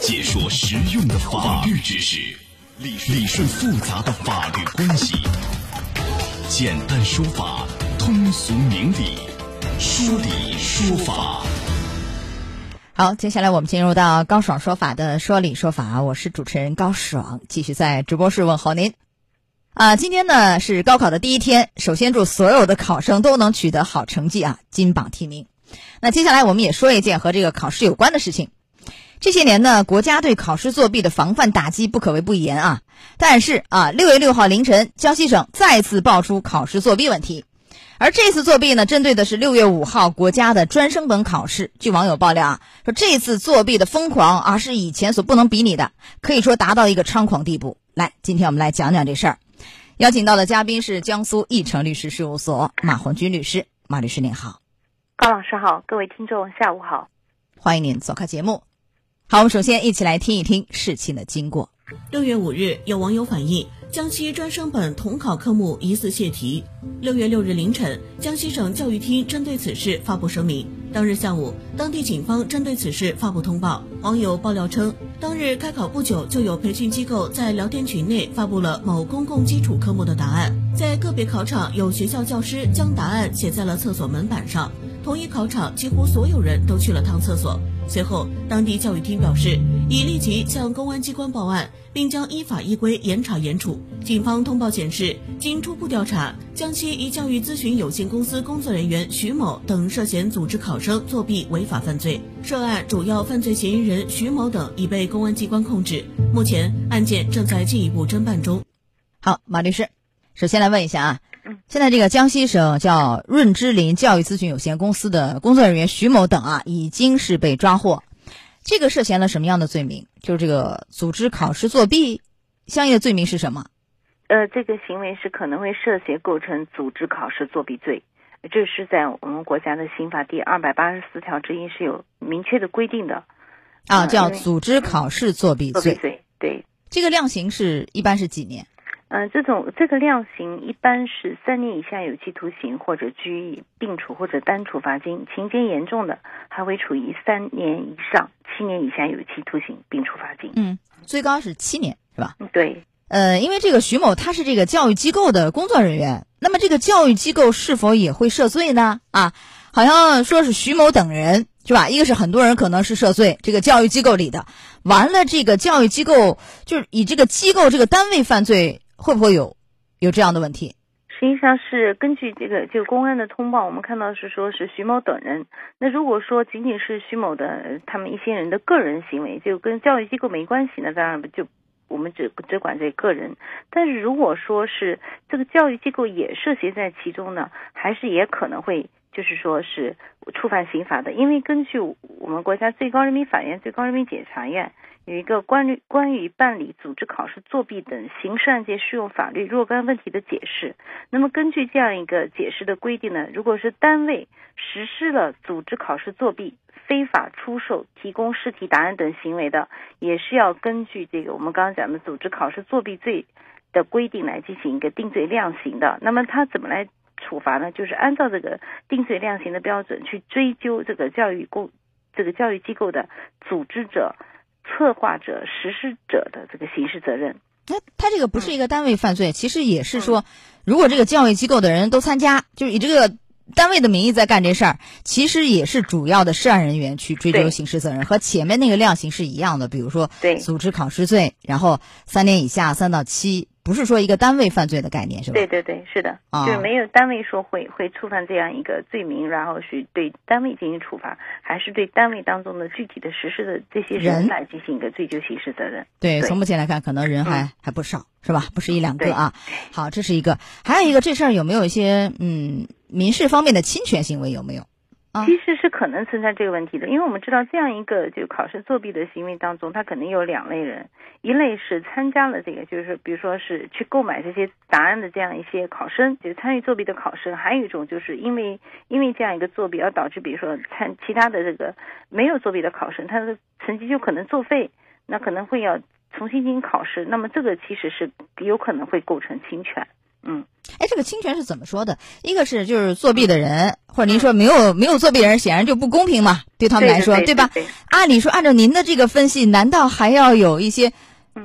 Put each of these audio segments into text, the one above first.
解说实用的法律知识，理理顺复杂的法律关系，简单说法，通俗明理，说理说法。好，接下来我们进入到高爽说法的说理说法，我是主持人高爽，继续在直播室问候您。啊，今天呢是高考的第一天，首先祝所有的考生都能取得好成绩啊，金榜题名。那接下来我们也说一件和这个考试有关的事情。这些年呢，国家对考试作弊的防范打击不可谓不严啊。但是啊，六月六号凌晨，江西省再次爆出考试作弊问题。而这次作弊呢，针对的是六月五号国家的专升本考试。据网友爆料啊，说这次作弊的疯狂啊，是以前所不能比拟的，可以说达到一个猖狂地步。来，今天我们来讲讲这事儿。邀请到的嘉宾是江苏义成律师事务所马红军律师，马律师您好。高老师好，各位听众下午好，欢迎您做客节目。好，我们首先一起来听一听事情的经过。六月五日，有网友反映。江西专升本统考科目疑似泄题。六月六日凌晨，江西省教育厅针对此事发布声明。当日下午，当地警方针对此事发布通报。网友爆料称，当日开考不久，就有培训机构在聊天群内发布了某公共基础科目的答案。在个别考场，有学校教师将答案写在了厕所门板上。同一考场，几乎所有人都去了趟厕所。随后，当地教育厅表示，已立即向公安机关报案，并将依法依规严查严处。警方通报显示，经初步调查，江西一教育咨询有限公司工作人员徐某等涉嫌组织考生作弊违法犯罪。涉案主要犯罪嫌疑人徐某等已被公安机关控制，目前案件正在进一步侦办中。好，马律师，首先来问一下啊，现在这个江西省叫润之林教育咨询有限公司的工作人员徐某等啊，已经是被抓获。这个涉嫌了什么样的罪名？就是这个组织考试作弊，相应的罪名是什么？呃，这个行为是可能会涉嫌构成组织考试作弊罪，这是在我们国家的刑法第二百八十四条之一是有明确的规定的。啊，叫组织考试作弊罪。罪对。这个量刑是一般是几年？嗯，这种这个量刑一般是三年以下有期徒刑或者拘役并处或者单处罚金，情节严重的还会处以三年以上七年以下有期徒刑并处罚金。嗯，最高是七年，是吧？对。呃，因为这个徐某他是这个教育机构的工作人员，那么这个教育机构是否也会涉罪呢？啊，好像说是徐某等人是吧？一个是很多人可能是涉罪，这个教育机构里的，完了这个教育机构就是以这个机构这个单位犯罪。会不会有有这样的问题？实际上是根据这个就公安的通报，我们看到是说是徐某等人。那如果说仅仅是徐某的他们一些人的个人行为，就跟教育机构没关系，那当然不就我们只只管这个人。但是如果说是这个教育机构也涉嫌在其中呢，还是也可能会就是说是触犯刑法的，因为根据我们国家最高人民法院、最高人民检察院。有一个关于关于办理组织考试作弊等刑事案件适用法律若干问题的解释。那么根据这样一个解释的规定呢，如果是单位实施了组织考试作弊、非法出售、提供试题答案等行为的，也是要根据这个我们刚刚讲的组织考试作弊罪的规定来进行一个定罪量刑的。那么他怎么来处罚呢？就是按照这个定罪量刑的标准去追究这个教育公这个教育机构的组织者。策划者、实施者的这个刑事责任，那他这个不是一个单位犯罪，其实也是说，如果这个教育机构的人都参加，就是以这个单位的名义在干这事儿，其实也是主要的涉案人员去追究刑事责任，和前面那个量刑是一样的。比如说，组织考试罪，然后三年以下三到七。不是说一个单位犯罪的概念是吧？对对对，是的，就是没有单位说会会触犯这样一个罪名，然后去对单位进行处罚，还是对单位当中的具体的实施的这些人来进行一个追究刑事责任？对，从目前来看，可能人还还不少，是吧？不是一两个啊。好，这是一个，还有一个，这事儿有没有一些嗯民事方面的侵权行为？有没有？其实是可能存在这个问题的，因为我们知道这样一个就考试作弊的行为当中，他肯定有两类人，一类是参加了这个，就是比如说是去购买这些答案的这样一些考生，就是参与作弊的考生；还有一种就是因为因为这样一个作弊而导致，比如说参其他的这个没有作弊的考生，他的成绩就可能作废，那可能会要重新进行考试，那么这个其实是有可能会构成侵权。嗯，哎，这个侵权是怎么说的？一个是就是作弊的人，或者您说没有没有作弊的人，显然就不公平嘛，对他们来说，对对吧？对对按理说，按照您的这个分析，难道还要有一些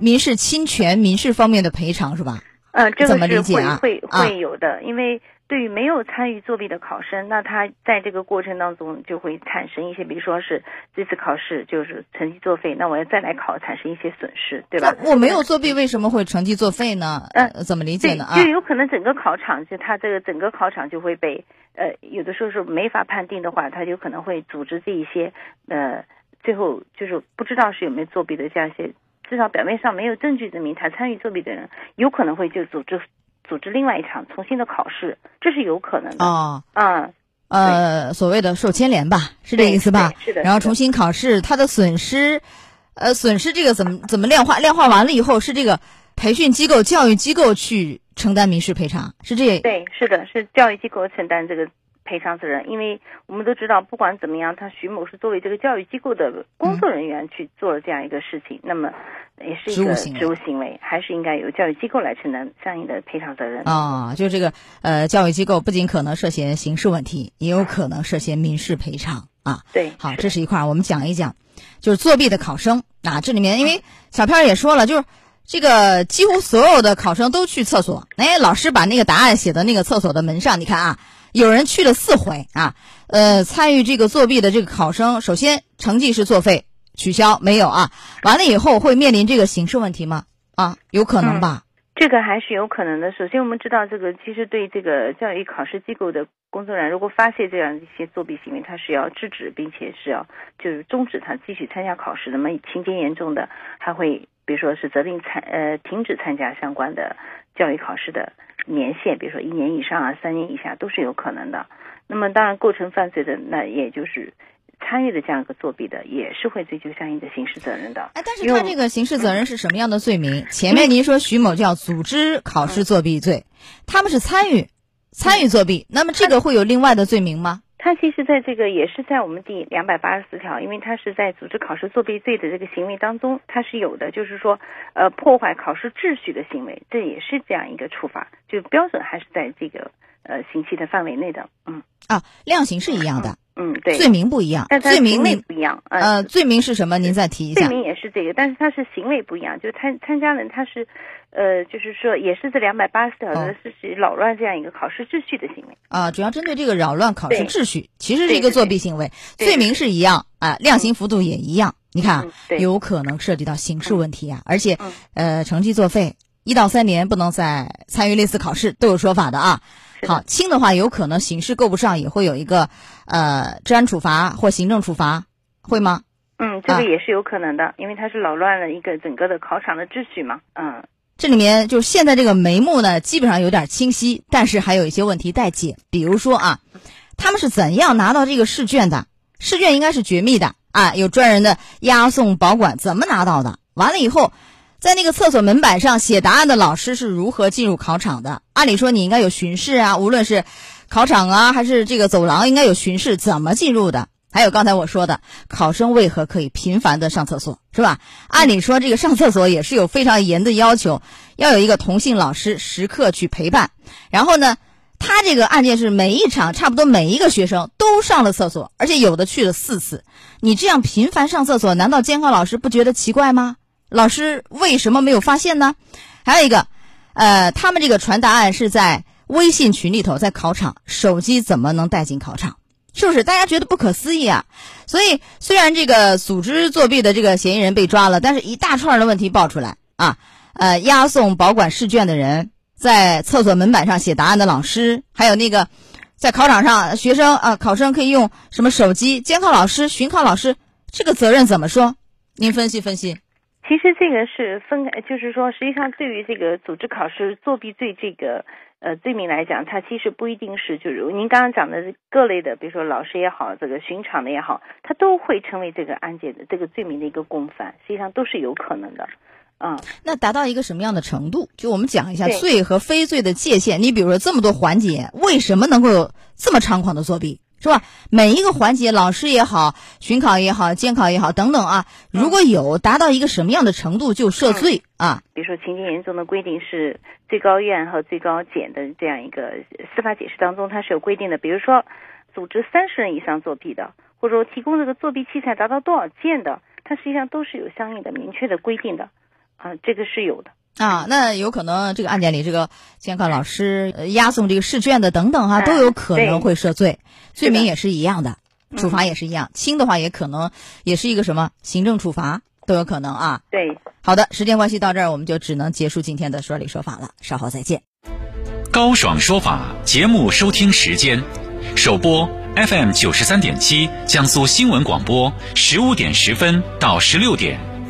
民事侵权、民事方面的赔偿是吧？呃，这怎么个是会理解啊会啊会有的，因为对于没有参与作弊的考生，那他在这个过程当中就会产生一些，比如说是这次考试就是成绩作废，那我要再来考，产生一些损失，对吧？我没有作弊，为什么会成绩作废呢？呃呃怎么理解，呢？啊就，有可能整个考场就他这个整个考场就会被呃，有的时候是没法判定的话，他有可能会组织这一些呃，最后就是不知道是有没有作弊的这样一些，至少表面上没有证据证明他参与作弊的人，有可能会就组织组织另外一场重新的考试，这是有可能的。哦，嗯，呃，所谓的受牵连吧，是这个意思吧？是的然后重新考试，他的损失，呃，损失这个怎么怎么量化？量化完了以后是这个培训机构、教育机构去承担民事赔偿，是这？对，是的，是教育机构承担这个赔偿责任，因为我们都知道，不管怎么样，他徐某是作为这个教育机构的工作人员去做了这样一个事情，那么也是一个职务行为还是应该由教育机构来承担相应的赔偿责任。啊、就这个呃，教育机构不仅可能涉嫌刑事问题，也有可能涉嫌民事赔偿啊。对，好，这是一块儿，我们讲一讲，就是作弊的考生啊，这里面因为小片儿也说了，就是这个几乎所有的考生都去厕所，哎，老师把那个答案写在那个厕所的门上，你看啊，有人去了四回啊，呃，参与这个作弊的这个考生，首先成绩是作废，取消没有啊？完了以后会面临这个刑事问题吗？啊，有可能吧？这个还是有可能的。首先，我们知道这个其实对这个教育考试机构的工作人员，如果发现这样一些作弊行为，他是要制止，并且是要就是终止他继续参加考试。那么情节严重的，还会比如说是责令参呃停止参加相关的教育考试的年限，比如说一年以上啊、三年以下都是有可能的。那么当然，构成犯罪的，那也就是参与的这样一个作弊的，也是会追究相应的刑事责任的。哎，但是他这个刑事责任是什么样的罪名？前面您说徐某叫组织考试作弊罪，他们是参与参与作弊，那么这个会有另外的罪名吗？他其实在这个也是在我们第两百八十四条，因为他是在组织考试作弊罪的这个行为当中，他是有的，就是说，呃，破坏考试秩序的行为，这也是这样一个处罚，就标准还是在这个呃刑期的范围内的，嗯啊，量刑是一样的，嗯，对，罪名不一样，但罪名不一样，呃，罪名是什么？您再提一下。罪名也是这个，但是他是行为不一样，就参参加人他是，呃，就是说也是这两百八十条哦的是指扰乱这样一个考试秩序的行为，啊，主要针对这个扰乱考试秩序，其实是一个作弊行为，罪名是一样啊，量刑幅度也一样。你看有可能涉及到刑事问题啊，而且嗯呃，成绩作废一到三年不能再参与类似考试，都有说法的啊。好，轻的话有可能刑事够不上，也会有一个呃治安处罚或行政处罚，会吗？嗯，这啊个也是有可能的，因为它是扰乱了一个整个的考场的秩序嘛，嗯。这里面就是现在这个眉目呢，基本上有点清晰，但是还有一些问题待解。比如说啊，他们是怎样拿到这个试卷的？试卷应该是绝密的啊，有专人的押送保管，怎么拿到的？完了以后，在那个厕所门板上写答案的老师是如何进入考场的？按理说你应该有巡视啊，无论是考场啊还是这个走廊，应该有巡视，怎么进入的？还有刚才我说的，考生为何可以频繁的上厕所，是吧？按理说这个上厕所也是有非常严的要求，要有一个同性老师时刻去陪伴。然后呢，他这个案件是每一场差不多每一个学生都上了厕所，而且有的去了四次。你这样频繁上厕所，难道监考老师不觉得奇怪吗？老师为什么没有发现呢？还有一个，呃，他们这个传答案是在微信群里头，在考场，手机怎么能带进考场？是不是大家觉得不可思议啊？所以虽然这个组织作弊的这个嫌疑人被抓了，但是一大串的问题爆出来啊，呃，押送保管试卷的人，在厕所门板上写答案的老师，还有那个在考场上学生啊、考生可以用什么手机，监考老师、巡考老师，这个责任怎么说？您分析分析。其实这个是分开，就是说，实际上对于这个组织考试作弊罪这个呃罪名来讲，它其实不一定是就是您刚刚讲的各类的，比如说老师也好，这个巡场的也好，它都会成为这个案件的这个罪名的一个共犯，实际上都是有可能的。嗯，那达到一个什么样的程度？就我们讲一下罪和非罪的界限。你比如说这么多环节，为什么能够有这么猖狂的作弊？是吧？每一个环节，老师也好，巡考也好，监考也好，等等啊，如果有达到一个什么样的程度就涉罪啊？比如说情节严重的规定是最高院和最高检的这样一个司法解释当中，它是有规定的。比如说，组织三十人以上作弊的，或者说提供这个作弊器材达到多少件的，它实际上都是有相应的明确的规定的啊，这个是有的。啊，那有可能这个案件里，这个监考老师押送这个试卷的等等哈，都有可能会涉罪，罪名也是一样的，处罚也是一样，轻的话也可能也是一个什么行政处罚都有可能啊。对，好的，时间关系到这儿，我们就只能结束今天的说理说法了，稍后再见。高爽说法节目收听时间，首播 FM 九十三点七，江苏新闻广播，十五点十分到十六点。